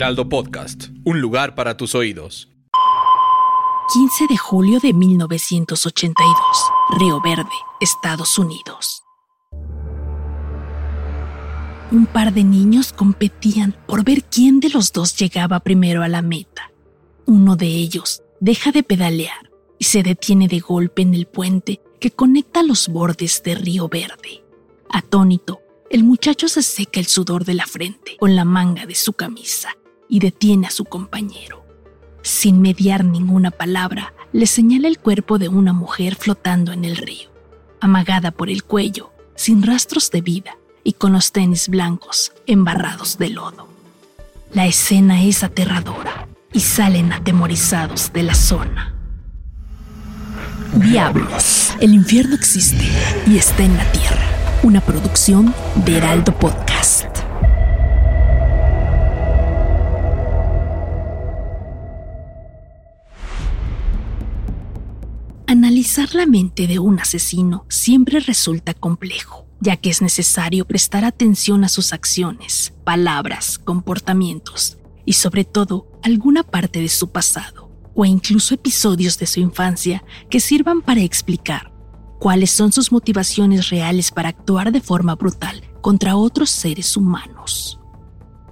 Podcast, un lugar para tus oídos. 15 de julio de 1982, Río Verde, Estados Unidos. Un par de niños competían por ver quién de los dos llegaba primero a la meta. Uno de ellos deja de pedalear y se detiene de golpe en el puente que conecta los bordes de Río Verde. Atónito, el muchacho se seca el sudor de la frente con la manga de su camisa y detiene a su compañero. Sin mediar ninguna palabra, le señala el cuerpo de una mujer flotando en el río, amagada por el cuello, sin rastros de vida y con los tenis blancos embarrados de lodo. La escena es aterradora y salen atemorizados de la zona. Diablos, el infierno existe y está en la tierra. Una producción de Heraldo Podcast. Analizar la mente de un asesino siempre resulta complejo, ya que es necesario prestar atención a sus acciones, palabras, comportamientos y sobre todo alguna parte de su pasado o incluso episodios de su infancia que sirvan para explicar cuáles son sus motivaciones reales para actuar de forma brutal contra otros seres humanos.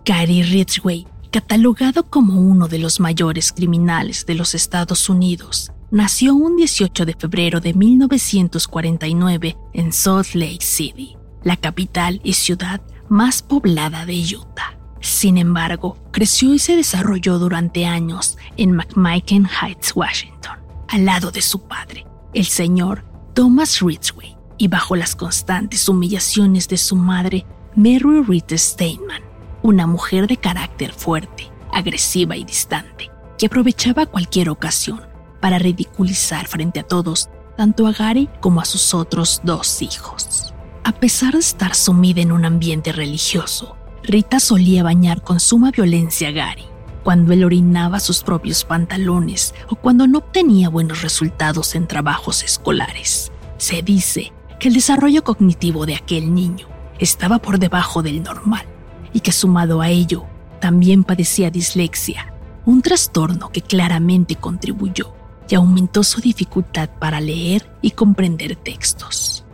Gary Ridgway, catalogado como uno de los mayores criminales de los Estados Unidos, nació un 18 de febrero de 1949 en Salt Lake City, la capital y ciudad más poblada de Utah. Sin embargo, creció y se desarrolló durante años en McMicken Heights, Washington, al lado de su padre, el señor Thomas Ridgway, y bajo las constantes humillaciones de su madre, Mary Reed Steinman, una mujer de carácter fuerte, agresiva y distante, que aprovechaba cualquier ocasión para ridiculizar frente a todos tanto a Gary como a sus otros dos hijos. A pesar de estar sumida en un ambiente religioso, Rita solía bañar con suma violencia a Gary cuando él orinaba sus propios pantalones o cuando no obtenía buenos resultados en trabajos escolares. Se dice que el desarrollo cognitivo de aquel niño estaba por debajo del normal y que sumado a ello también padecía dislexia, un trastorno que claramente contribuyó y aumentó su dificultad para leer y comprender textos.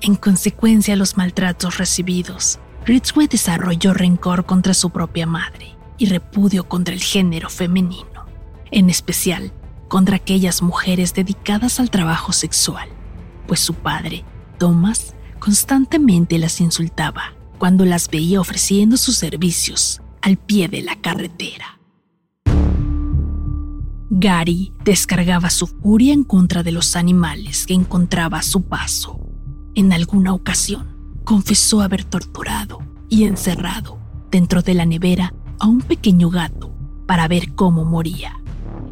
En consecuencia a los maltratos recibidos, Ridgway desarrolló rencor contra su propia madre y repudio contra el género femenino, en especial contra aquellas mujeres dedicadas al trabajo sexual, pues su padre, Thomas, constantemente las insultaba cuando las veía ofreciendo sus servicios al pie de la carretera. Gary descargaba su furia en contra de los animales que encontraba a su paso. En alguna ocasión, confesó haber torturado y encerrado dentro de la nevera a un pequeño gato para ver cómo moría,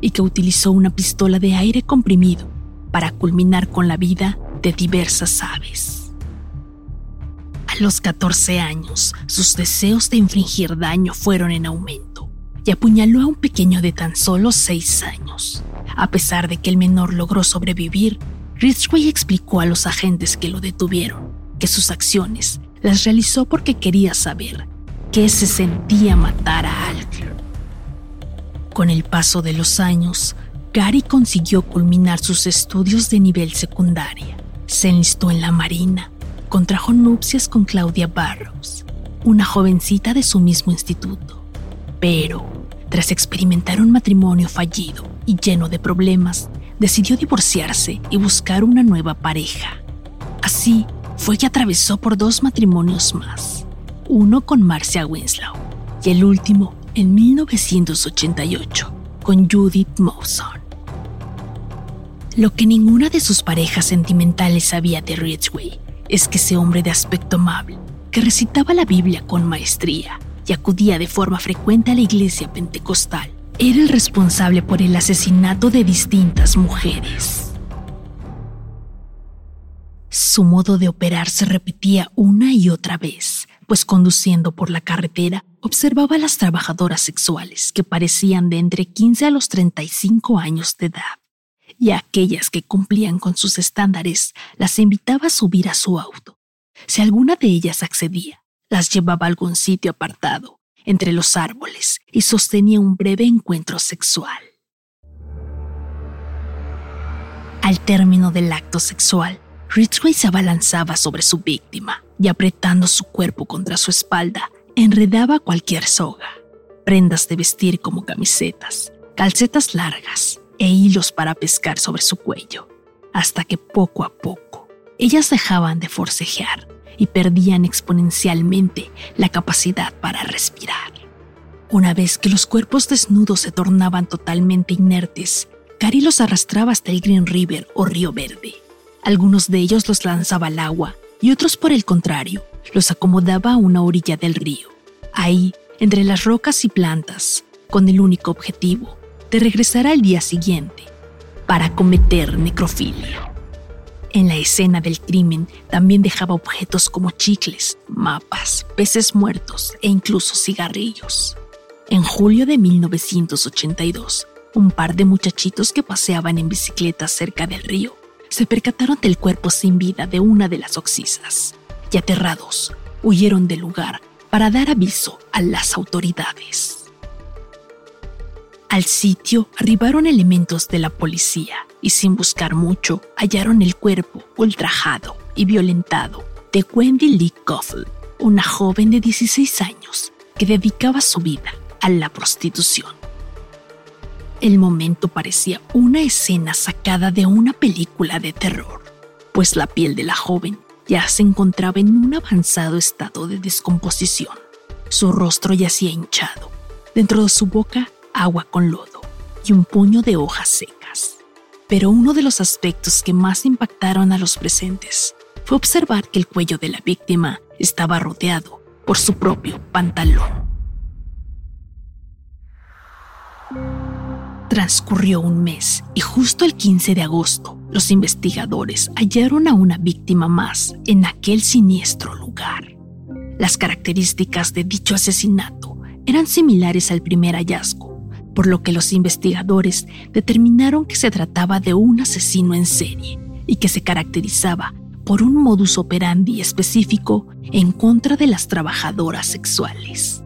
y que utilizó una pistola de aire comprimido para culminar con la vida de diversas aves. A los 14 años, sus deseos de infringir daño fueron en aumento y apuñaló a un pequeño de tan solo seis años. A pesar de que el menor logró sobrevivir, Ridgway explicó a los agentes que lo detuvieron que sus acciones las realizó porque quería saber qué se sentía matar a alguien. Con el paso de los años, Gary consiguió culminar sus estudios de nivel secundaria. Se enlistó en la Marina, contrajo nupcias con Claudia Barrows, una jovencita de su mismo instituto pero, tras experimentar un matrimonio fallido y lleno de problemas, decidió divorciarse y buscar una nueva pareja. Así fue que atravesó por dos matrimonios más, uno con Marcia Winslow y el último en 1988 con Judith Mawson. Lo que ninguna de sus parejas sentimentales sabía de Ridgway es que ese hombre de aspecto amable que recitaba la Biblia con maestría y acudía de forma frecuente a la iglesia pentecostal. Era el responsable por el asesinato de distintas mujeres. Su modo de operar se repetía una y otra vez, pues conduciendo por la carretera observaba a las trabajadoras sexuales que parecían de entre 15 a los 35 años de edad, y a aquellas que cumplían con sus estándares las invitaba a subir a su auto. Si alguna de ellas accedía, las llevaba a algún sitio apartado, entre los árboles, y sostenía un breve encuentro sexual. Al término del acto sexual, Ridgway se abalanzaba sobre su víctima y apretando su cuerpo contra su espalda, enredaba cualquier soga, prendas de vestir como camisetas, calcetas largas e hilos para pescar sobre su cuello, hasta que poco a poco ellas dejaban de forcejear y perdían exponencialmente la capacidad para respirar. Una vez que los cuerpos desnudos se tornaban totalmente inertes, Cari los arrastraba hasta el Green River o Río Verde. Algunos de ellos los lanzaba al agua y otros, por el contrario, los acomodaba a una orilla del río. Ahí, entre las rocas y plantas, con el único objetivo de regresar al día siguiente para cometer necrofilia. En la escena del crimen también dejaba objetos como chicles, mapas, peces muertos e incluso cigarrillos. En julio de 1982, un par de muchachitos que paseaban en bicicleta cerca del río se percataron del cuerpo sin vida de una de las oxisas y aterrados huyeron del lugar para dar aviso a las autoridades. Al sitio arribaron elementos de la policía y sin buscar mucho hallaron el cuerpo ultrajado y violentado de Wendy Lee Coffle, una joven de 16 años que dedicaba su vida a la prostitución. El momento parecía una escena sacada de una película de terror, pues la piel de la joven ya se encontraba en un avanzado estado de descomposición. Su rostro yacía hinchado, dentro de su boca agua con lodo y un puño de hojas secas. Pero uno de los aspectos que más impactaron a los presentes fue observar que el cuello de la víctima estaba rodeado por su propio pantalón. Transcurrió un mes y justo el 15 de agosto, los investigadores hallaron a una víctima más en aquel siniestro lugar. Las características de dicho asesinato eran similares al primer hallazgo, por lo que los investigadores determinaron que se trataba de un asesino en serie y que se caracterizaba por un modus operandi específico en contra de las trabajadoras sexuales.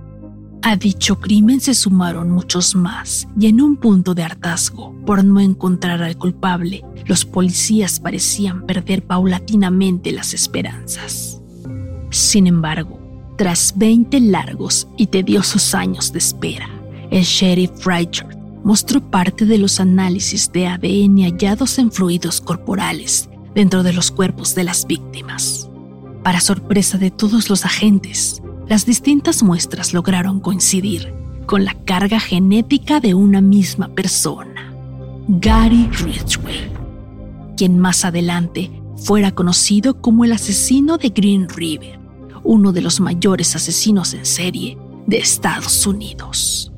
A dicho crimen se sumaron muchos más y en un punto de hartazgo por no encontrar al culpable, los policías parecían perder paulatinamente las esperanzas. Sin embargo, tras 20 largos y tediosos años de espera, el sheriff Richard mostró parte de los análisis de ADN hallados en fluidos corporales dentro de los cuerpos de las víctimas. Para sorpresa de todos los agentes, las distintas muestras lograron coincidir con la carga genética de una misma persona, Gary Ridgway, quien más adelante fuera conocido como el asesino de Green River, uno de los mayores asesinos en serie de Estados Unidos.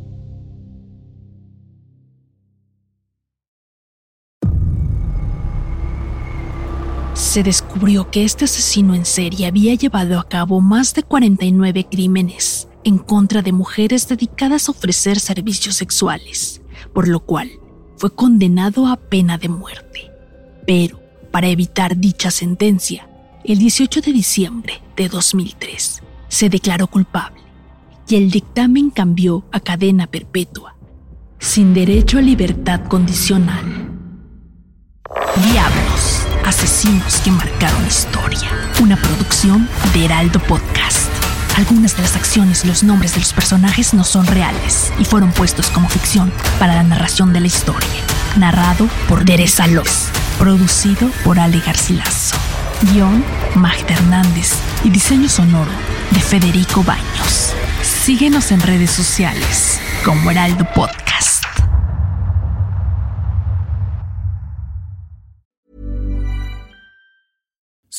Se descubrió que este asesino en serie había llevado a cabo más de 49 crímenes en contra de mujeres dedicadas a ofrecer servicios sexuales, por lo cual fue condenado a pena de muerte. Pero, para evitar dicha sentencia, el 18 de diciembre de 2003 se declaró culpable y el dictamen cambió a cadena perpetua, sin derecho a libertad condicional. Diablos Asesinos que marcaron historia. Una producción de Heraldo Podcast. Algunas de las acciones y los nombres de los personajes no son reales y fueron puestos como ficción para la narración de la historia. Narrado por Teresa López. Producido por Ale Garcilaso. Guión Magda Hernández y diseño sonoro de Federico Baños. Síguenos en redes sociales como Heraldo Podcast.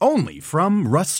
Only from Rust